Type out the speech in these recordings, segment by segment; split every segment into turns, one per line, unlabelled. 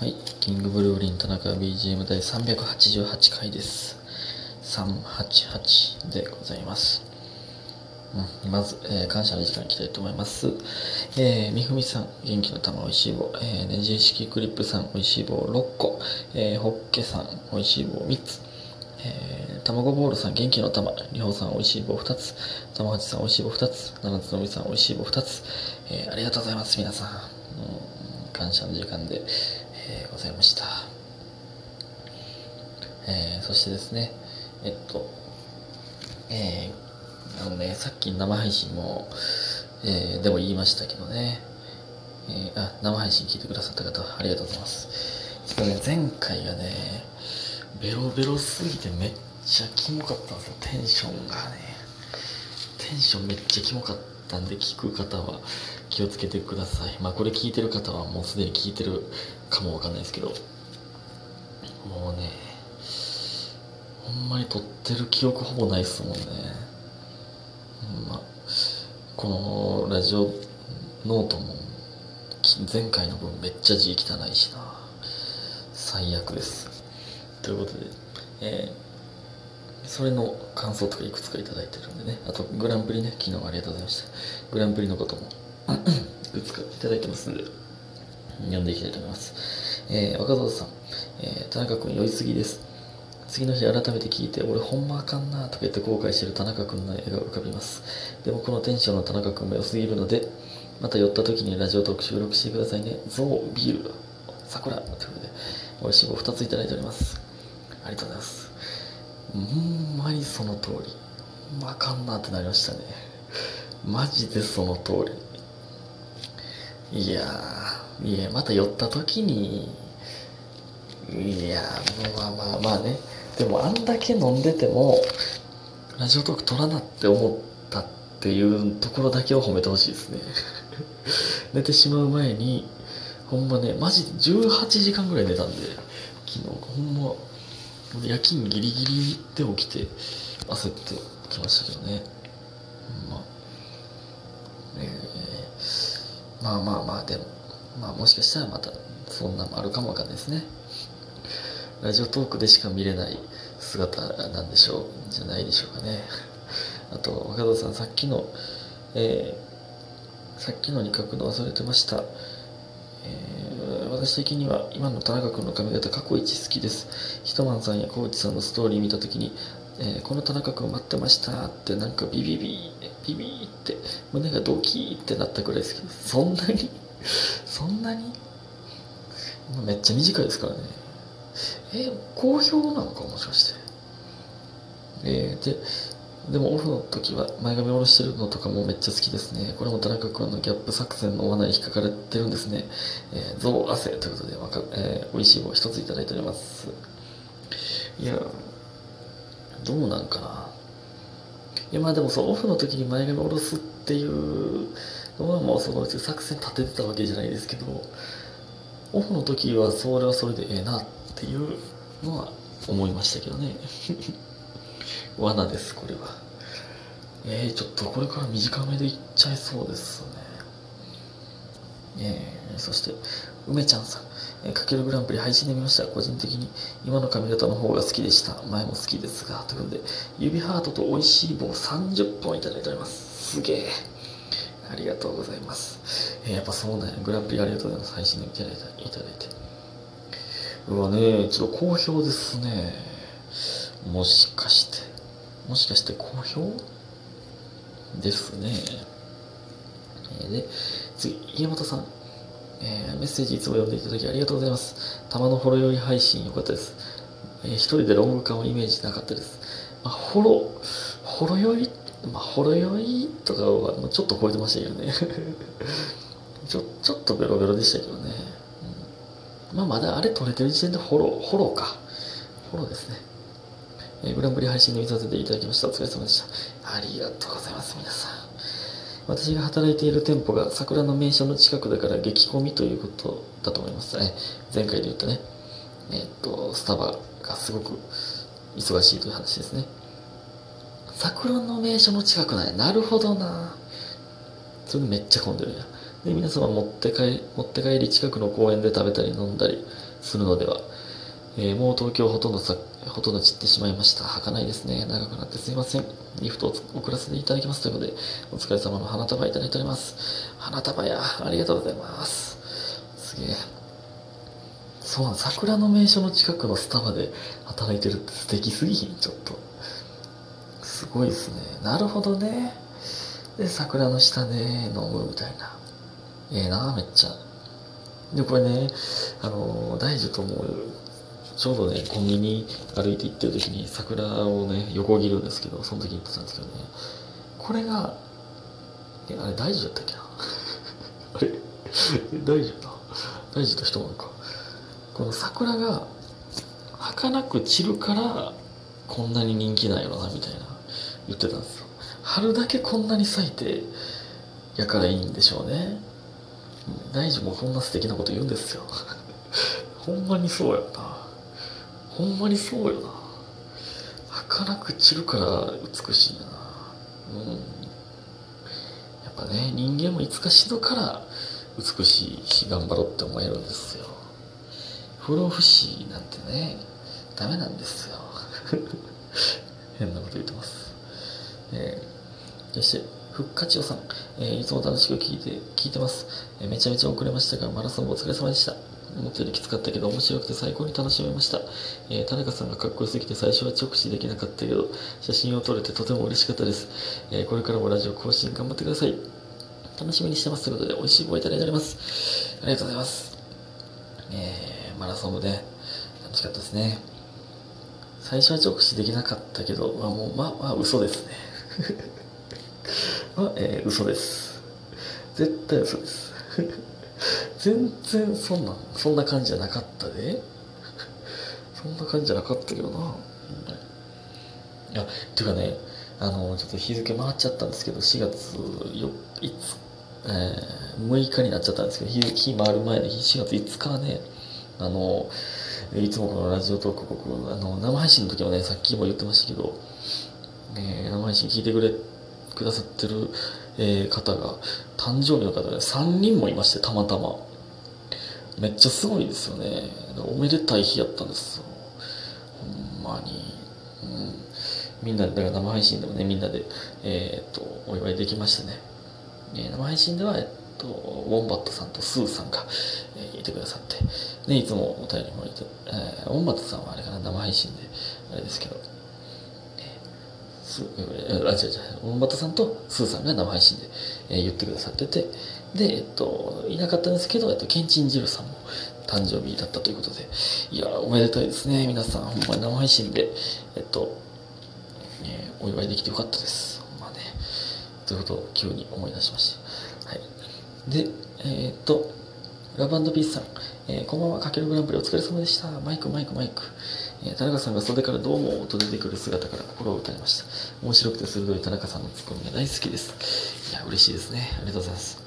はい、キングブルーリン田中 BGM 第388回です。388でございます。うん、まず、えー感謝の時間いきたいと思います。えー、みふみさん、元気の玉おいしい棒。えー、ネジ式クリップさん、おいしい棒6個。えー、ホッケさん、おいしい棒3つ。えー、卵ボールさん、元気の玉。りほうさん、おいしい棒2つ。玉八さん、おいしい棒2つ。七つのみさん、おいしい棒2つ。えー、ありがとうございます、皆さん。うん感謝の時間で、えーございました。えーそしてですね、えっと、えーあのね、さっき生配信も、えーでも言いましたけどね、えーあ、生配信聞いてくださった方、ありがとうございます。ちょっとね、前回がね、ベロベロすぎてめっちゃキモかったんですよ、テンションがね。テンションめっちゃキモかったんで、聞く方は気をつけてください。まあ、これ聞いてる方はもうすでに聞いてるかもわかんないですけど、もうね、ほんまに撮ってる記憶ほぼないっすもんね。まあ、このラジオノートも前回の分めっちゃ字汚いしな。最悪です。ということで、えーそれの感想とかいくつかいただいてるんでね。あと、グランプリね、昨日ありがとうございました。グランプリのことも いくつかいただいてますんで、読んでいきたいと思います。えー、若造さん、えー田中君酔いすぎです。次の日改めて聞いて、俺ほんまあかんなとか言って後悔してる田中君の絵が浮かびます。でもこのテンションの田中君も良すぎるので、また寄った時にラジオトーク収録してくださいね。ゾウ、ビール、桜ということで、美味しい棒2ついただいております。ありがとうございます。ほんまにその通り。ほんまあかんなってなりましたね。マジでその通り。いやー、いや、また寄った時に、いや、まあまあまあね。でもあんだけ飲んでても、ラジオトーク撮らなって思ったっていうところだけを褒めてほしいですね。寝てしまう前に、ほんまね、マジで18時間ぐらい寝たんで、昨日、ほんま、夜勤ギリギリで起きて、焦ってきましたけどね。ほんま。えーまあまあまあ、でも、まあもしかしたらまた、そんなもあるかもわかんないですね。ラジオトークでしか見れない姿なんでしょう、じゃないでしょうかね。あと、若田さん、さっきの、えーさっきのに書くの忘れてました。えー私的には今の田中君の髪型過去一好きです。ひとまんさんや小内さんのストーリー見たときに、えーこの田中君待ってましたってなんかビビビビビって胸がドキーってなったくらい好きです。そんなにそんなに？めっちゃ短いですからね。え好評なのかもしかして。えーで、でもオフの時は前髪下ろしてるのとかもめっちゃ好きですね。これも田中君のギャップ作戦の罠に引っかかれてるんですね。えー、ゾウ汗ということで、わかえー、美味しい棒一ついただいております。いや、どうなんかな。いや、まあでもそう、オフの時に前髪下ろすっていうのはもうそのうち作戦立ててたわけじゃないですけど、オフの時はそれはそれでええなっていうのは思いましたけどね。罠です、これは。えー、ちょっとこれから短めでいっちゃいそうですね。えー、そして、梅ちゃんさん。かけるグランプリ配信で見ました。個人的に今の髪型の方が好きでした。前も好きですが。ということで、指ハートと美味しい棒30本いただいております。すげえ。ありがとうございます。えーやっぱそうなんや。グランプリありがとうございます。配信でいただいたいただいて。うわね、ちょっと好評ですね。もしかして。もしかして好評？ですね。えーで、次、家元さん。えーメッセージいつも読んでいただきありがとうございます。玉のほろ酔い配信良かったです。えー一人でロング感をイメージなかったです。まあ、ほろ、ほろ酔い、まあ、ほろ酔いとかはちょっと超えてましたけどね。ちょ、ちょっとベロベロでしたけどね。うんまあ、まだあれ取れてる時点でフォロー、フォローか。フォローですね。えーグランプリ配信で見させていただきました。お疲れ様でした。ありがとうございます、皆さん。私が働いている店舗が桜の名所の近くだから激混みということだと思いますね。前回で言ったね。えーっと、スタバがすごく忙しいという話ですね。桜の名所の近くなんや。なるほどな。それめっちゃ混んでるやん。で皆様持って帰り持って帰り近くの公園で食べたり飲んだりするのでは、えー、もう東京ほとんどさほとんど散ってしまいました。儚いですね。長くなってすいません。リフトを送らせていただきますということでお疲れ様の花束いただいております。花束やありがとうございます。すげえ。そうなん桜の名所の近くのスタバで働いてるって素敵すぎひん？ちょっと。すごいですね。なるほどね。で桜の下で飲むみたいな。ええー、なめっちゃ。でこれねあの大樹ともちょうどねコンビニ歩いて行ってる時に桜をね横切るんですけどその時に言ったんですけどね。これがえあれ大樹だったっけな？あれ？大樹な？大樹と人なんか。この桜が儚く散るからこんなに人気なんやろなみたいな言ってたんですよ。春だけこんなに咲いてやからいいんでしょうね。大樹もそんな素敵なこと言うんですよ。ほんまにそうやな。ほんまにそうよな。儚く散るから美しいな。うん。やっぱね人間もいつか死ぬから美しいし頑張ろうって思えるんですよ。不老不死なんてねダメなんですよ。変なこと言ってます。えー、そしてふっかちおさん、えー、いつも楽しく聞いて、聞いてます、えー、めちゃめちゃ遅れましたが、マラソンもお疲れ様でした。思ったよりきつかったけど面白くて最高に楽しめました。えー、田中さんがかっこよすぎて最初は直視できなかったけど、写真を撮れてとても嬉しかったです。えー、これからもラジオ更新頑張ってください。楽しみにしてますということで、美味しい棒いただいております。ありがとうございます。えー、マラソンもね、楽しかったですね。最初は直視できなかったけど、まあもう、まあまあ嘘ですね。は、えー、嘘です。絶対嘘です。全然そんな、そんな感じじゃなかったで。そんな感じじゃなかったけどな。いやっ、ていうかね、あの、ちょっと日付回っちゃったんですけど、4月よ、いつ、えー、6日になっちゃったんですけど、日、日回る前で、4月5日はね、あの、いつもこのラジオトーク僕、あの、生配信の時もね、さっきも言ってましたけど、えー、生配信聞いてくれくださってる、えー、方が、誕生日の方が3人もいまして、たまたま。めっちゃすごいですよね。おめでたい日やったんですよ。ほんまに。うん、みんなで、だから生配信でもね、みんなで、えー、っと、お祝いできましたね。えー、生配信では、えっと、ウォンバットさんとスーさんが、えー、いてくださって、ね、いつもお便りもいて、えー、ウォンバットさんはあれかな、生配信で、あれですけど、スあ、違う違う、大畑さんとスーさんが生配信で、えー、言ってくださってて、で、えっと、いなかったんですけど、えっと、ケンチンジルさんも誕生日だったということで、いやおめでたいですね、皆さん。ほんまに生配信で、えっと、えー、お祝いできてよかったです。ほんまね、ということを急に思い出しました。はい。で、えー、っと、ラブピースさん、えー、こんばんは、かけるグランプリお疲れ様でした。マイク、マイク、マイク。えー、田中さんが袖からどうもと出てくる姿から心を打たれました。面白くて鋭い田中さんのツッコミが大好きです。いや、嬉しいですね。ありがとうございます。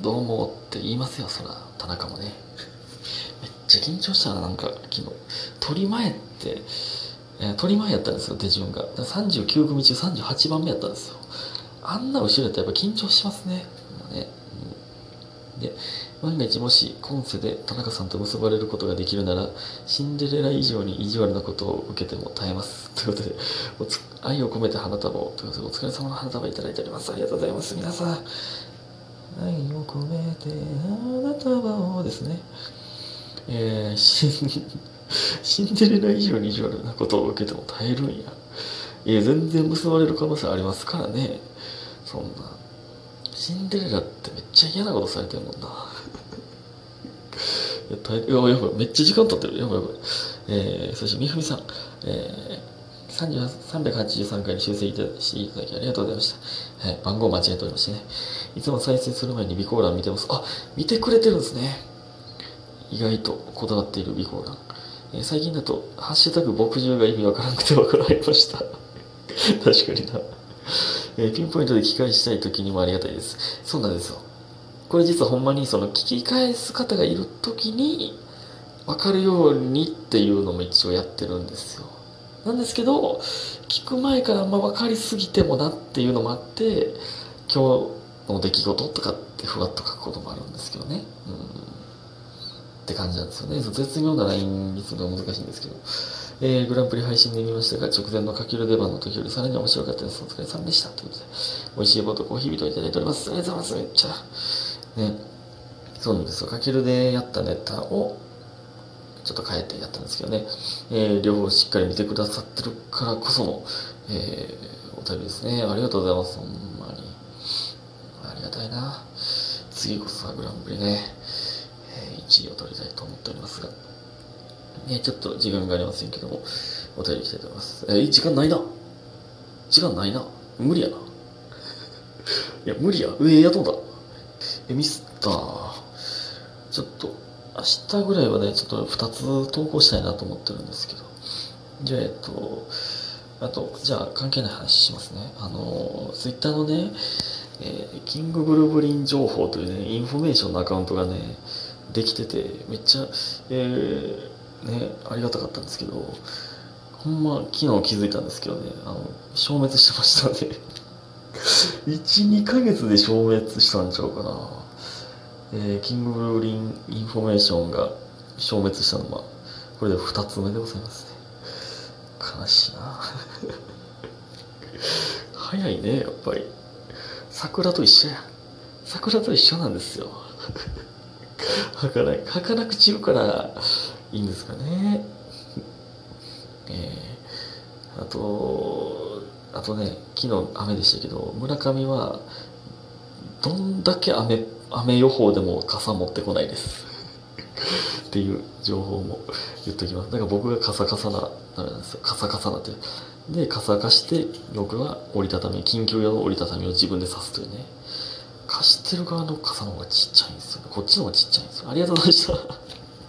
どうもって言いますよ、そら、田中もね。めっちゃ緊張したな、なんか、昨日。取り前って、えー、取り前やったんですよ、手順が。39組中38番目やったんですよ。あんな後ろやったらやっぱ緊張しますね。ねうん、で、万が一もし今世で田中さんと結ばれることができるならシンデレラ以上に意地悪なことを受けても耐えます。ということで愛を込めて花束をということでお疲れ様の花束いただいております。ありがとうございます。皆さん愛を込めて花束をですね。えー、シンシンデレラ以上に意地悪なことを受けても耐えるんや。いや全然結ばれる可能性ありますからね。そんな。シンデレラってめっちゃ嫌なことされてるもんな いや、大やばいやばい。めっちゃ時間経ってる。やばいやばい。えー、そして、みふみさん。えー、383回に修正いたしていただきありがとうございました。はい、番号間違えておりましてね。いつも再生する前に備考欄見てます。あ、見てくれてるんですね。意外とこだわっている備考欄。えー、最近だと、ハッシュタグ牧獣が意味わからなくてわかられました。確かにな。えー、ピンポイントで聞き返したい時にもありがたいです。そうなんですよ。これ実はほんまにその聞き返す方がいる時に分かるようにっていうのも一応やってるんですよ。なんですけど、聞く前からあんま分かりすぎてもなっていうのもあって、今日の出来事とかってふわっと書くこともあるんですけどね。うん。って感じなんですよね。絶妙なラインにするのは難しいんですけど。えー、グランプリ配信で見ましたが、直前のかける出番の時よりさらに面白かったです。お疲れ様でした。ということで、美味しいボートコーヒー人いただいております。ありがとうございます。めっちゃ。ね。そうなんですよ。かけるでやったネタを、ちょっと変えてやったんですけどね。えー、両方しっかり見てくださってるからこその、えー、お便りですね。ありがとうございます。ほんまに。ありがたいな。次こそはグランプリね、えー、1位を取りたいと思っておりますが。ね、ちょっと時間がありませんけども、お便りいきたいと思います。えー、時間ないな。時間ないな。無理やな。いや、無理や。上雇うだ。え、ミスったちょっと、明日ぐらいはね、ちょっと2つ投稿したいなと思ってるんですけど。じゃあ、えっと、あと、じゃあ関係ない話しますね。あの、ツイッターのね、えー、キングブルーリン情報というね、インフォメーションのアカウントがね、できてて、めっちゃ、えー、ね、ありがたかったんですけど、ほんま、昨日気づいたんですけどね、あの、消滅してましたね。1、2ヶ月で消滅したんちゃうかな。えー、キングブルーリンインフォメーションが消滅したのは、これで2つ目でございますね。悲しいな 早いね、やっぱり。桜と一緒や。桜と一緒なんですよ。はかない。はかなく散るからいいんですかね。えー、あと、あとね、昨日雨でしたけど、村上は、どんだけ雨、雨予報でも傘持ってこないです。っていう情報も言っときます。だから僕がカサカサな、ダメなんですよ。カサカサなって。で、傘貸して、僕は折りたたみ、緊急用の折りたたみを自分で刺すというね。貸してる側の傘の方がちっちゃいんですよ。こっちの方がちっちゃいんですよ。ありがとうございました。